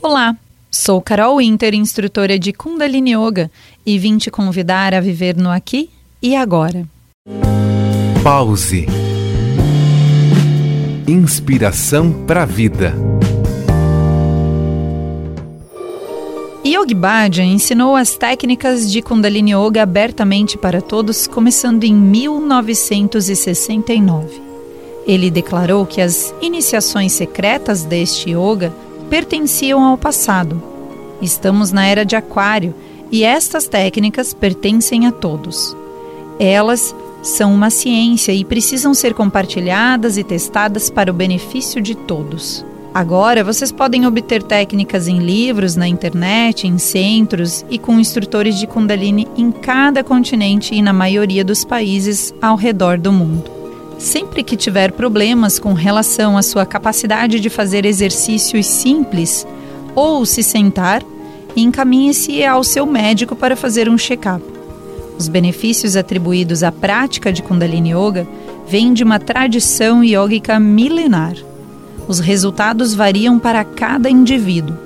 Olá, sou Carol Winter, instrutora de Kundalini Yoga, e vim te convidar a viver no aqui e agora. Pause. Inspiração para a vida. Yogi Bhajan ensinou as técnicas de Kundalini Yoga abertamente para todos, começando em 1969. Ele declarou que as iniciações secretas deste yoga pertenciam ao passado. Estamos na era de Aquário e estas técnicas pertencem a todos. Elas são uma ciência e precisam ser compartilhadas e testadas para o benefício de todos. Agora vocês podem obter técnicas em livros, na internet, em centros e com instrutores de Kundalini em cada continente e na maioria dos países ao redor do mundo. Sempre que tiver problemas com relação à sua capacidade de fazer exercícios simples ou se sentar, encaminhe-se ao seu médico para fazer um check-up. Os benefícios atribuídos à prática de Kundalini Yoga vêm de uma tradição yógica milenar. Os resultados variam para cada indivíduo,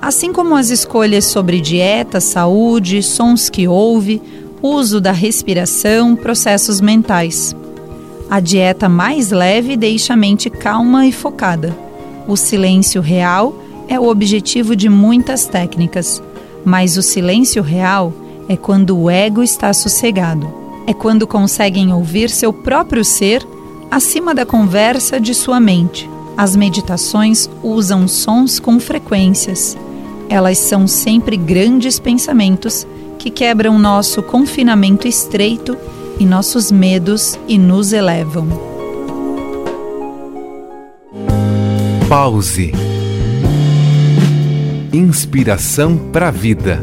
assim como as escolhas sobre dieta, saúde, sons que ouve, uso da respiração, processos mentais. A dieta mais leve deixa a mente calma e focada. O silêncio real é o objetivo de muitas técnicas, mas o silêncio real é quando o ego está sossegado. É quando conseguem ouvir seu próprio ser acima da conversa de sua mente. As meditações usam sons com frequências. Elas são sempre grandes pensamentos que quebram nosso confinamento estreito e nossos medos e nos elevam. Pause. Inspiração para a vida.